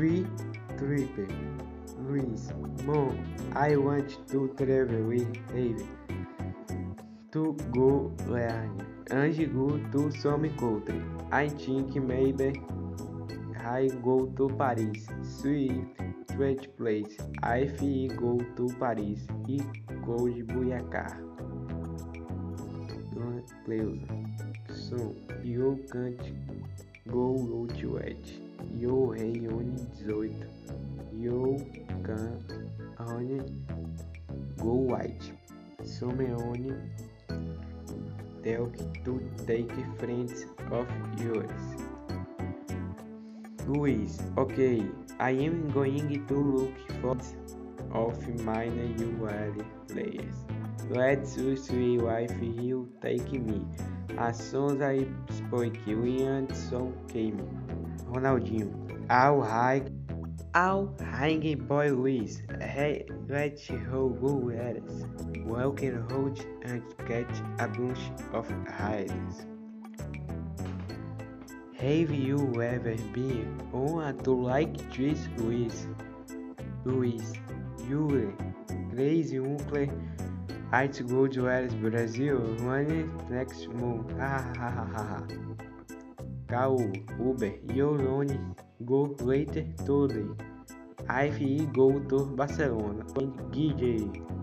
three, trip. Luiz, Mom, I want to travel with Eve to go learn and go to some country. I think maybe I go to Paris. Sweet, sweet place. I feel go to Paris e go de Buiacar. Dona Cleusa, so you can't go out wet. You reúne 18. You can only go white. Someone tell to take friends of yours. Luis, okay, I am going to look for of mine UL players. Let's see if you take me. As soon as I spoke, Williamson came. Ronaldinho, I'll hang, I'll hang boy Luis. Hey, let's go go eras. Walking road and catch a bunch of hiders. Have you ever been on a tour like this, Luis? Luis, Yuri, Crazy Uncle, Arts Gold Welles Brasil, One Next Moon, ha. Kau, Uber, Yolone, Go Later Today. IFE Go to Barcelona. DJ.